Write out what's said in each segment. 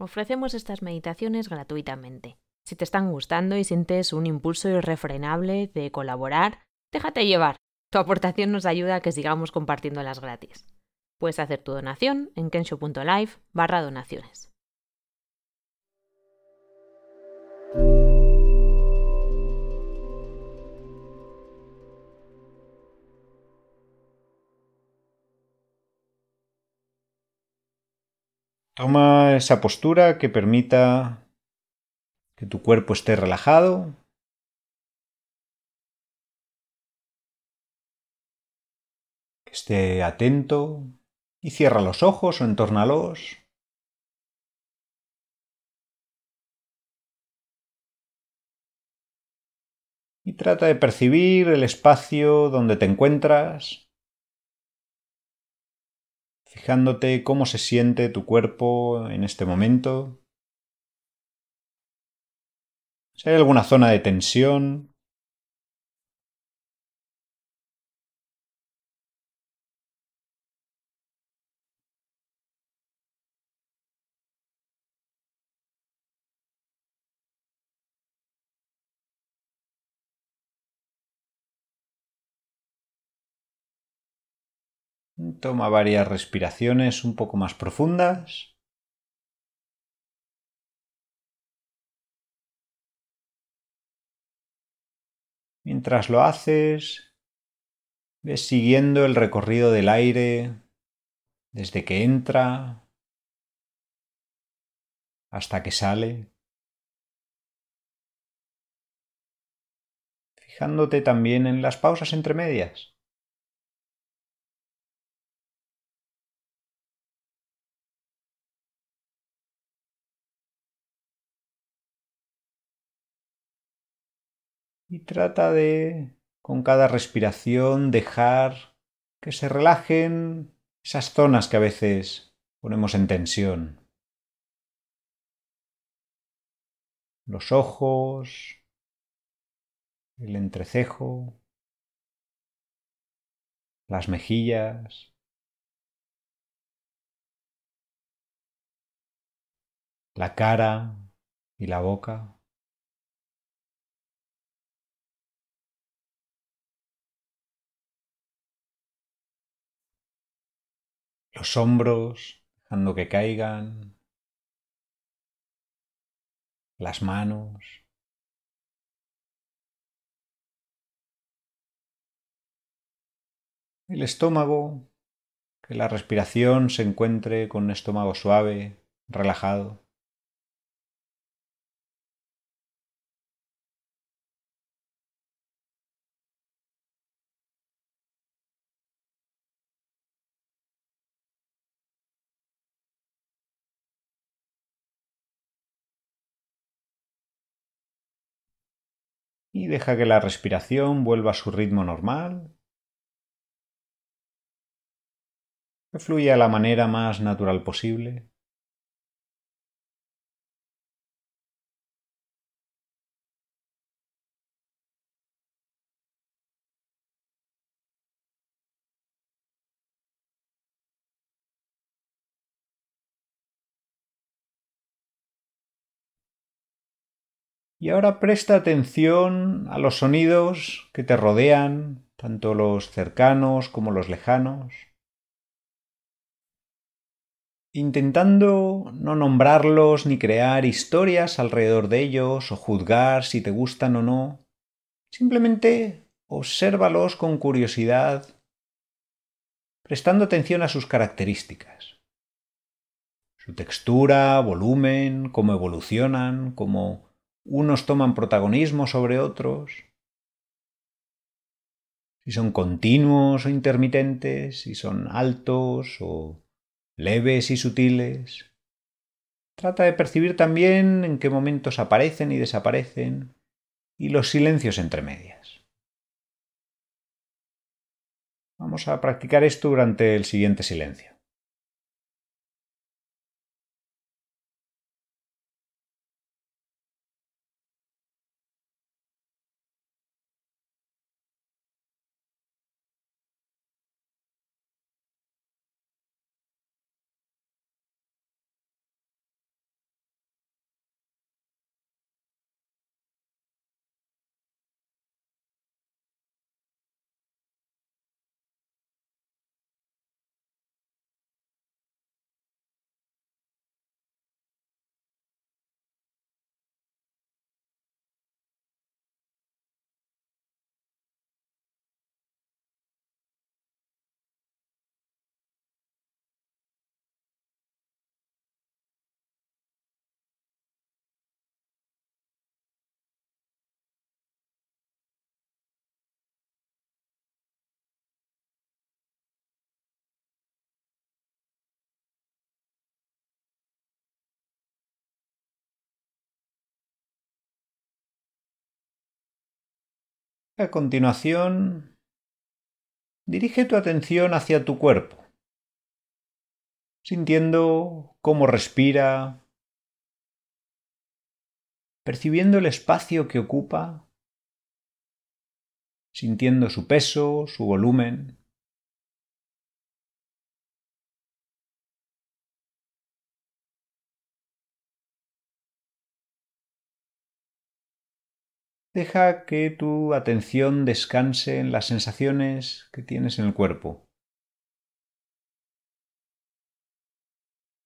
Ofrecemos estas meditaciones gratuitamente. Si te están gustando y sientes un impulso irrefrenable de colaborar, déjate llevar. Tu aportación nos ayuda a que sigamos compartiéndolas gratis. Puedes hacer tu donación en kensho.live barra donaciones. Toma esa postura que permita que tu cuerpo esté relajado. Que esté atento y cierra los ojos o entórnalos. Y trata de percibir el espacio donde te encuentras fijándote cómo se siente tu cuerpo en este momento. Si hay alguna zona de tensión. Toma varias respiraciones un poco más profundas. Mientras lo haces, ves siguiendo el recorrido del aire desde que entra hasta que sale, fijándote también en las pausas entre medias. Y trata de, con cada respiración, dejar que se relajen esas zonas que a veces ponemos en tensión. Los ojos, el entrecejo, las mejillas, la cara y la boca. Los hombros, dejando que caigan, las manos. El estómago, que la respiración se encuentre con un estómago suave, relajado. Y deja que la respiración vuelva a su ritmo normal, que fluya de la manera más natural posible. Y ahora presta atención a los sonidos que te rodean, tanto los cercanos como los lejanos, intentando no nombrarlos ni crear historias alrededor de ellos o juzgar si te gustan o no. Simplemente obsérvalos con curiosidad, prestando atención a sus características. Su textura, volumen, cómo evolucionan, cómo unos toman protagonismo sobre otros, si son continuos o intermitentes, si son altos o leves y sutiles. Trata de percibir también en qué momentos aparecen y desaparecen y los silencios entre medias. Vamos a practicar esto durante el siguiente silencio. A continuación, dirige tu atención hacia tu cuerpo, sintiendo cómo respira, percibiendo el espacio que ocupa, sintiendo su peso, su volumen. Deja que tu atención descanse en las sensaciones que tienes en el cuerpo.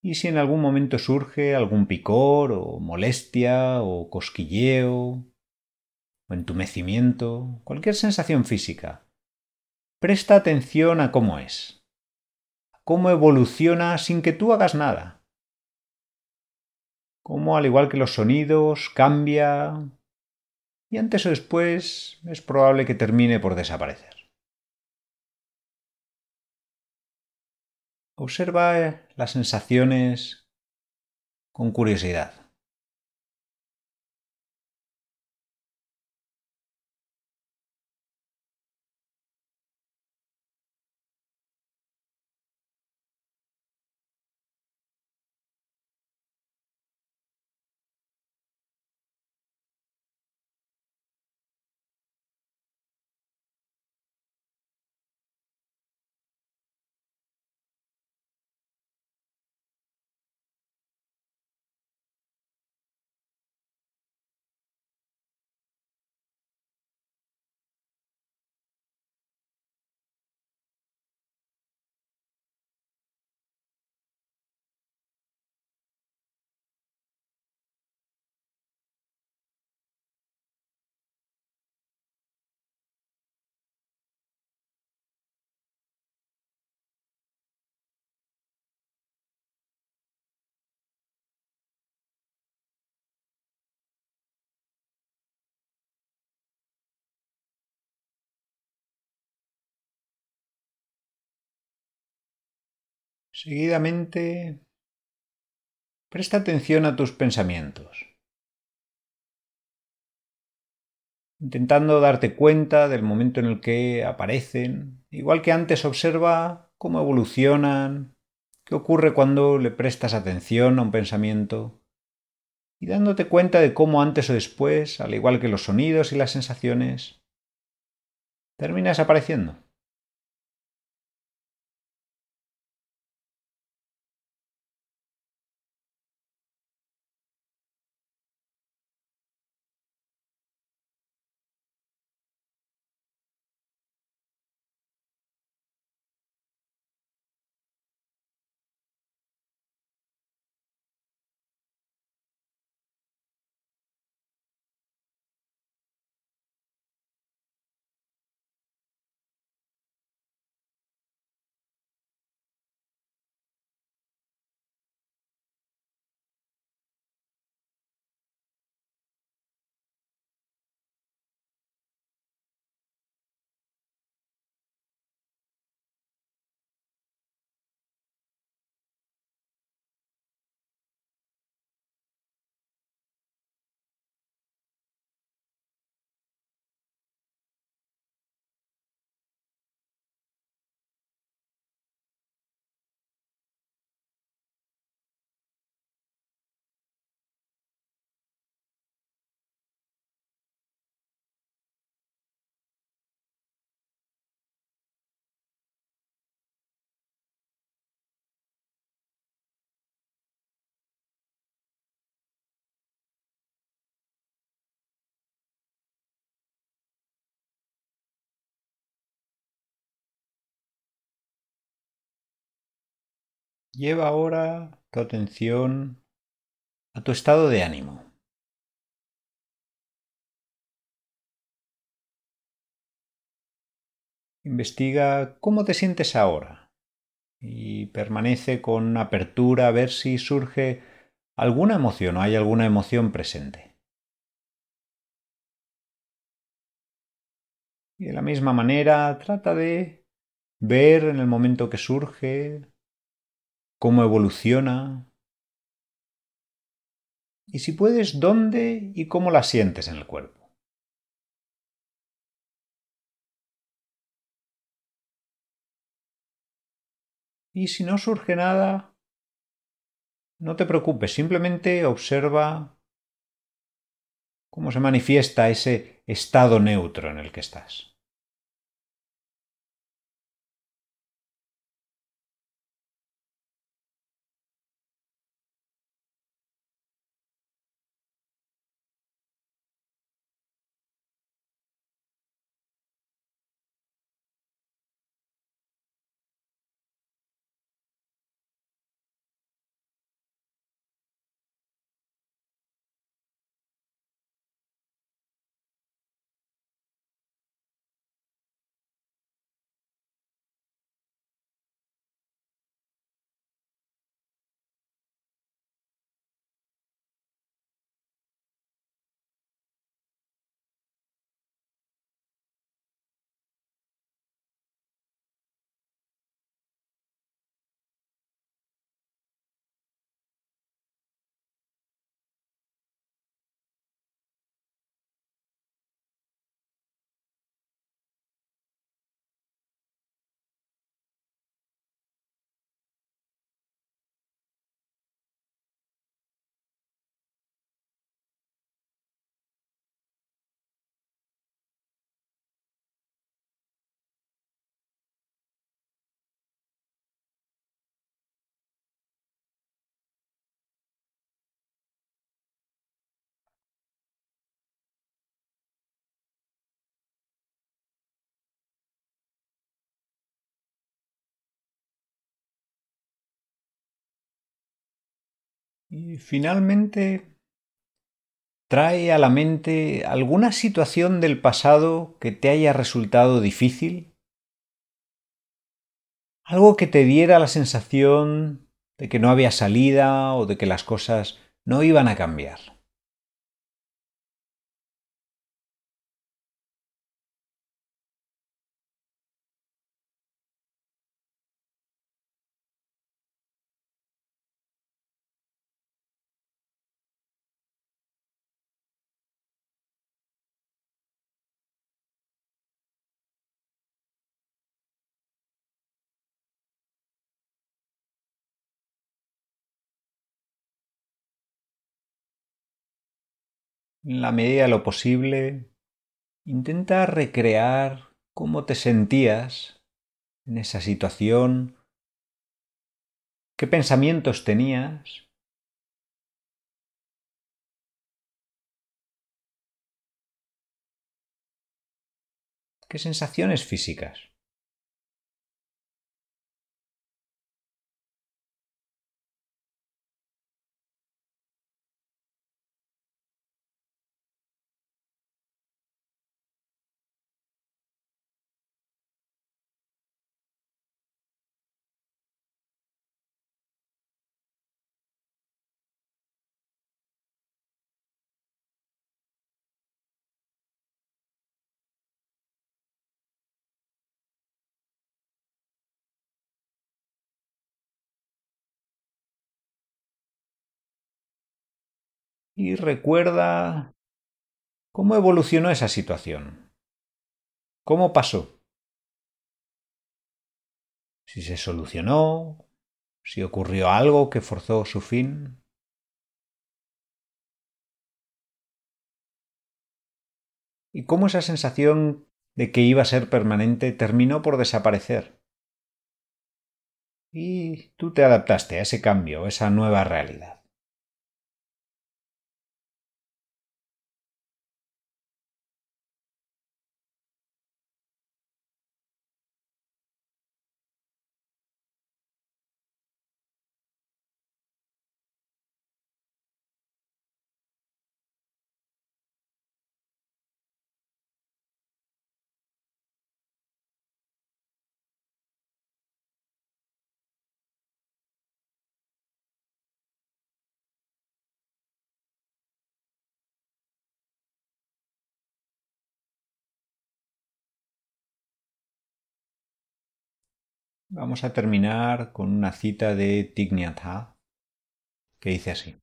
Y si en algún momento surge algún picor o molestia o cosquilleo o entumecimiento, cualquier sensación física, presta atención a cómo es, a cómo evoluciona sin que tú hagas nada, cómo al igual que los sonidos cambia y antes o después es probable que termine por desaparecer. Observa las sensaciones con curiosidad. Seguidamente, presta atención a tus pensamientos, intentando darte cuenta del momento en el que aparecen, igual que antes observa cómo evolucionan, qué ocurre cuando le prestas atención a un pensamiento, y dándote cuenta de cómo antes o después, al igual que los sonidos y las sensaciones, termina desapareciendo. Lleva ahora tu atención a tu estado de ánimo. Investiga cómo te sientes ahora y permanece con apertura a ver si surge alguna emoción o hay alguna emoción presente. Y de la misma manera trata de ver en el momento que surge cómo evoluciona y si puedes dónde y cómo la sientes en el cuerpo. Y si no surge nada, no te preocupes, simplemente observa cómo se manifiesta ese estado neutro en el que estás. Y finalmente, ¿trae a la mente alguna situación del pasado que te haya resultado difícil? Algo que te diera la sensación de que no había salida o de que las cosas no iban a cambiar. En la medida de lo posible, intenta recrear cómo te sentías en esa situación, qué pensamientos tenías. ¿Qué sensaciones físicas? Y recuerda cómo evolucionó esa situación. ¿Cómo pasó? Si se solucionó, si ocurrió algo que forzó su fin. Y cómo esa sensación de que iba a ser permanente terminó por desaparecer. Y tú te adaptaste a ese cambio, a esa nueva realidad. Vamos a terminar con una cita de Thich que dice así.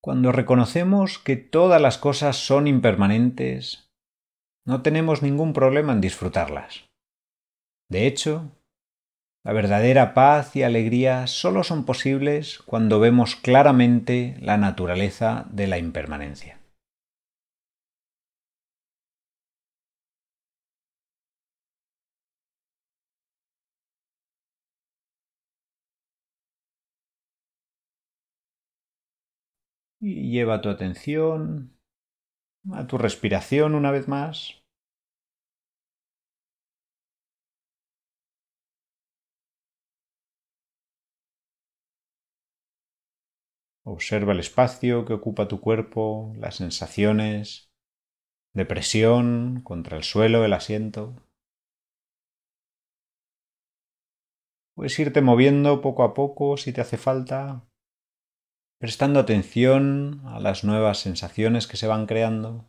Cuando reconocemos que todas las cosas son impermanentes, no tenemos ningún problema en disfrutarlas. De hecho, la verdadera paz y alegría solo son posibles cuando vemos claramente la naturaleza de la impermanencia. Y lleva tu atención a tu respiración una vez más. Observa el espacio que ocupa tu cuerpo, las sensaciones de presión contra el suelo, el asiento. Puedes irte moviendo poco a poco si te hace falta, prestando atención a las nuevas sensaciones que se van creando.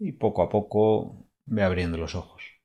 Y poco a poco ve abriendo los ojos.